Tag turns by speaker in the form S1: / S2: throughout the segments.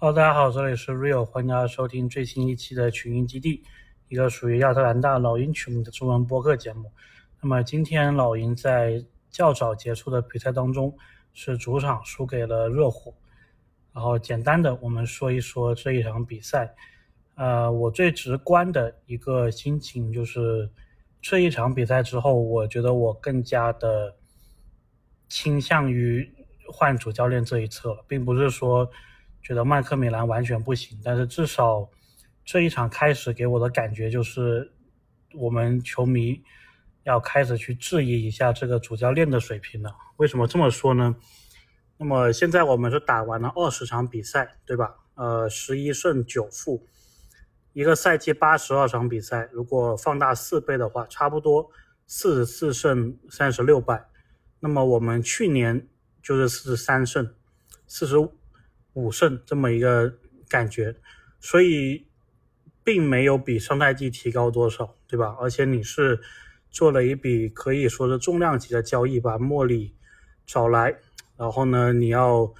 S1: Hello，大家好，这里是 Real，欢迎大家收听最新一期的群英基地，一个属于亚特兰大老鹰群的中文播客节目。那么今天老鹰在较早结束的比赛当中是主场输给了热火，然后简单的我们说一说这一场比赛。呃，我最直观的一个心情就是这一场比赛之后，我觉得我更加的倾向于换主教练这一侧了，并不是说。觉得麦克米兰完全不行，但是至少这一场开始给我的感觉就是，我们球迷要开始去质疑一下这个主教练的水平了。为什么这么说呢？那么现在我们是打完了二十场比赛，对吧？呃，十一胜九负，一个赛季八十二场比赛，如果放大四倍的话，差不多四十四胜三十六败。那么我们去年就是四十三胜四十五。五胜这么一个感觉，所以并没有比上赛季提高多少，对吧？而且你是做了一笔可以说是重量级的交易，把莫里找来，然后呢，你要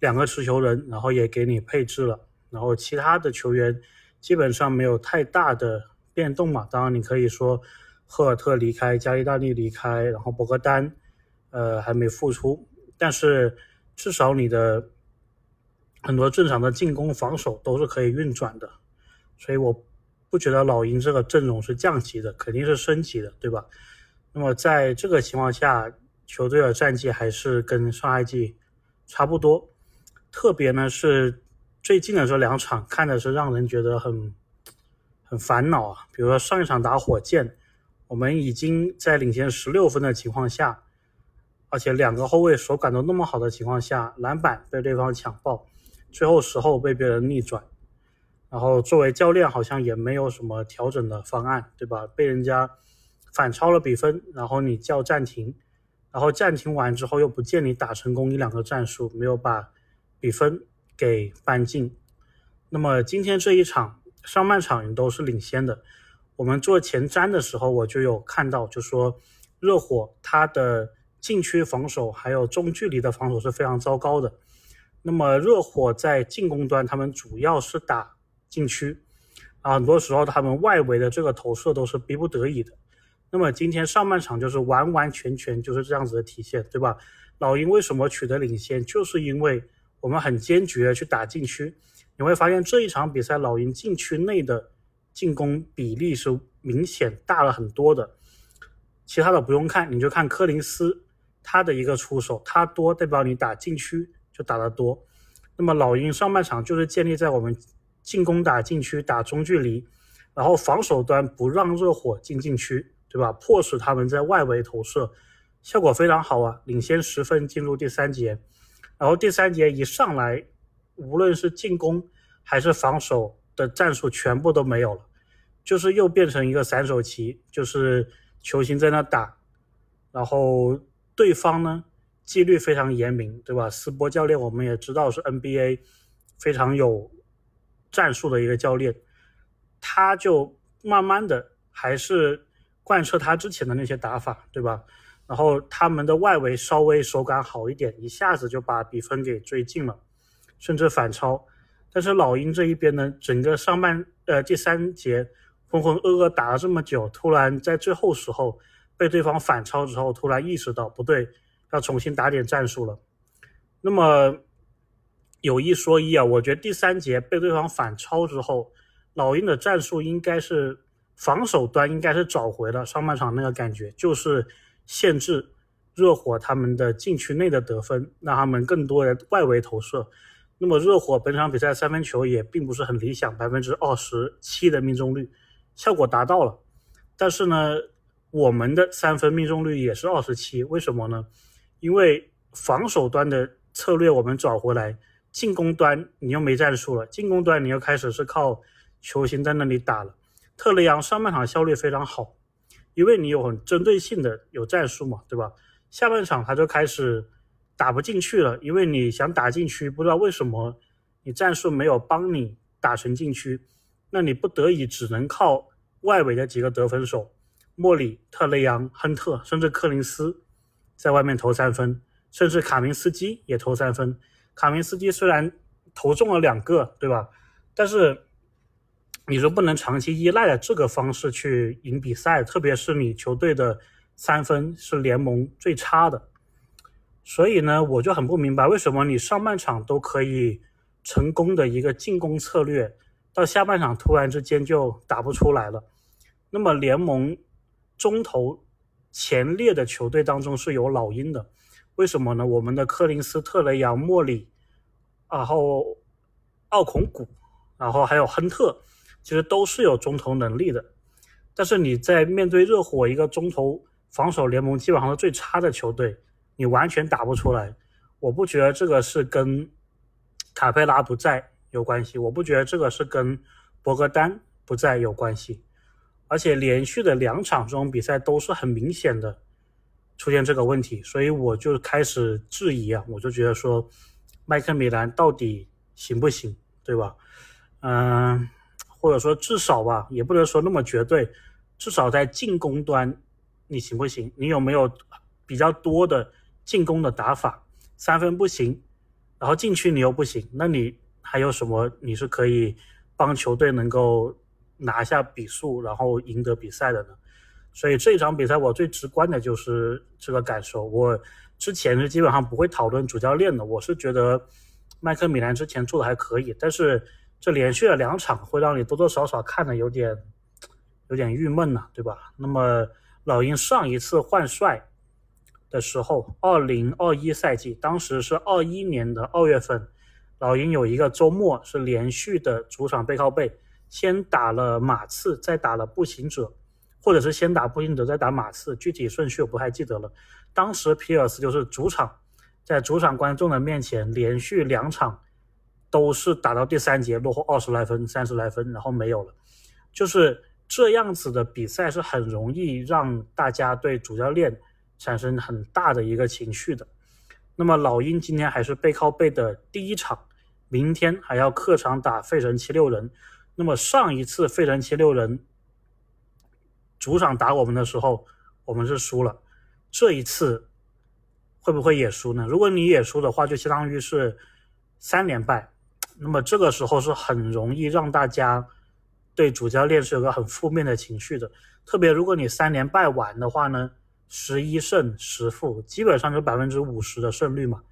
S1: 两个持球人，然后也给你配置了，然后其他的球员基本上没有太大的变动嘛。当然，你可以说赫尔特离开，加利大利离开，然后博格丹呃还没复出，但是至少你的。很多正常的进攻、防守都是可以运转的，所以我不觉得老鹰这个阵容是降级的，肯定是升级的，对吧？那么在这个情况下，球队的战绩还是跟上赛季差不多。特别呢是最近的这两场，看的是让人觉得很很烦恼啊。比如说上一场打火箭，我们已经在领先十六分的情况下，而且两个后卫手感都那么好的情况下，篮板被对方抢爆。最后时候被别人逆转，然后作为教练好像也没有什么调整的方案，对吧？被人家反超了比分，然后你叫暂停，然后暂停完之后又不见你打成功一两个战术，没有把比分给扳进。那么今天这一场上半场你都是领先的，我们做前瞻的时候我就有看到，就说热火他的禁区防守还有中距离的防守是非常糟糕的。那么热火在进攻端，他们主要是打禁区，啊，很多时候他们外围的这个投射都是逼不得已的。那么今天上半场就是完完全全就是这样子的体现，对吧？老鹰为什么取得领先，就是因为我们很坚决的去打禁区。你会发现这一场比赛，老鹰禁区内的进攻比例是明显大了很多的。其他的不用看，你就看柯林斯他的一个出手，他多代表你打禁区。就打得多，那么老鹰上半场就是建立在我们进攻打禁区、打中距离，然后防守端不让热火进禁区，对吧？迫使他们在外围投射，效果非常好啊，领先十分进入第三节，然后第三节一上来，无论是进攻还是防守的战术全部都没有了，就是又变成一个散手棋，就是球星在那打，然后对方呢？纪律非常严明，对吧？斯波教练我们也知道是 NBA 非常有战术的一个教练，他就慢慢的还是贯彻他之前的那些打法，对吧？然后他们的外围稍微手感好一点，一下子就把比分给追进了，甚至反超。但是老鹰这一边呢，整个上半呃第三节浑浑噩噩打了这么久，突然在最后时候被对方反超之后，突然意识到不对。要重新打点战术了，那么有一说一啊，我觉得第三节被对方反超之后，老鹰的战术应该是防守端应该是找回了上半场那个感觉，就是限制热火他们的禁区内的得分，让他们更多的外围投射。那么热火本场比赛三分球也并不是很理想，百分之二十七的命中率，效果达到了，但是呢，我们的三分命中率也是二十七，为什么呢？因为防守端的策略我们找回来，进攻端你又没战术了。进攻端你又开始是靠球星在那里打了。特雷杨上半场效率非常好，因为你有很针对性的有战术嘛，对吧？下半场他就开始打不进去了，因为你想打进去，不知道为什么你战术没有帮你打成禁区，那你不得已只能靠外围的几个得分手，莫里、特雷杨、亨特，甚至柯林斯。在外面投三分，甚至卡明斯基也投三分。卡明斯基虽然投中了两个，对吧？但是你说不能长期依赖的这个方式去赢比赛，特别是你球队的三分是联盟最差的，所以呢，我就很不明白为什么你上半场都可以成功的一个进攻策略，到下半场突然之间就打不出来了。那么联盟中投前列的球队当中是有老鹰的，为什么呢？我们的柯林斯、特雷杨、莫里，然后奥孔古。然后还有亨特，其实都是有中投能力的，但是你在面对热火一个中投防守联盟基本上是最差的球队，你完全打不出来。我不觉得这个是跟卡佩拉不在有关系，我不觉得这个是跟博格丹不在有关系，而且连续的两场这种比赛都是很明显的出现这个问题，所以我就开始质疑啊，我就觉得说麦克米兰到底行不行，对吧？嗯，或者说至少吧，也不能说那么绝对，至少在进攻端，你行不行？你有没有比较多的进攻的打法？三分不行，然后禁区你又不行，那你还有什么？你是可以帮球队能够拿下比数，然后赢得比赛的呢？所以这场比赛我最直观的就是这个感受。我之前是基本上不会讨论主教练的，我是觉得麦克米兰之前做的还可以，但是。这连续了两场，会让你多多少少看的有点有点郁闷呐，对吧？那么老鹰上一次换帅的时候，二零二一赛季，当时是二一年的二月份，老鹰有一个周末是连续的主场背靠背，先打了马刺，再打了步行者，或者是先打步行者再打马刺，具体顺序我不太记得了。当时皮尔斯就是主场，在主场观众的面前连续两场。都是打到第三节落后二十来分、三十来分，然后没有了，就是这样子的比赛是很容易让大家对主教练产生很大的一个情绪的。那么老鹰今天还是背靠背的第一场，明天还要客场打费城七六人。那么上一次费城七六人主场打我们的时候，我们是输了，这一次会不会也输呢？如果你也输的话，就相当于是三连败。那么这个时候是很容易让大家对主教练是有个很负面的情绪的，特别如果你三连败完的话呢，十一胜十负，基本上就百分之五十的胜率嘛，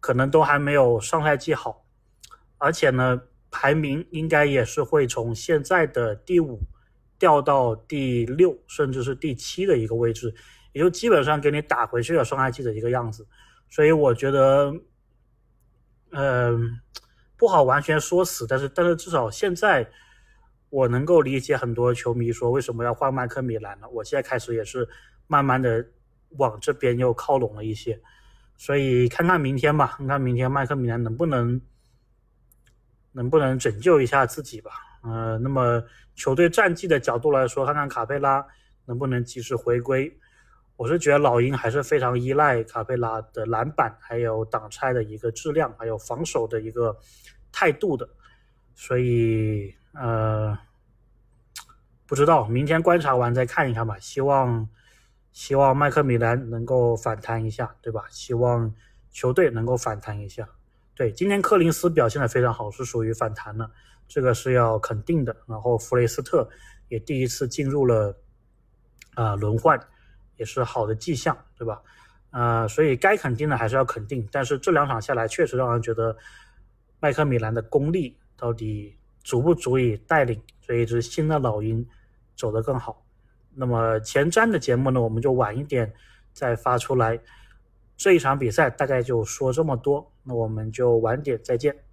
S1: 可能都还没有上赛季好，而且呢，排名应该也是会从现在的第五掉到第六，甚至是第七的一个位置，也就基本上给你打回去了上赛季的一个样子，所以我觉得，嗯。不好完全说死，但是但是至少现在我能够理解很多球迷说为什么要换麦克米兰了。我现在开始也是慢慢的往这边又靠拢了一些，所以看看明天吧，看看明天麦克米兰能不能能不能拯救一下自己吧。呃，那么球队战绩的角度来说，看看卡佩拉能不能及时回归。我是觉得老鹰还是非常依赖卡佩拉的篮板，还有挡拆的一个质量，还有防守的一个态度的，所以呃，不知道明天观察完再看一看吧。希望希望麦克米兰能够反弹一下，对吧？希望球队能够反弹一下。对，今天柯林斯表现的非常好，是属于反弹了，这个是要肯定的。然后弗雷斯特也第一次进入了啊轮换。也是好的迹象，对吧？呃，所以该肯定的还是要肯定。但是这两场下来，确实让人觉得麦克米兰的功力到底足不足以带领这一支新的老鹰走得更好。那么前瞻的节目呢，我们就晚一点再发出来。这一场比赛大概就说这么多，那我们就晚点再见。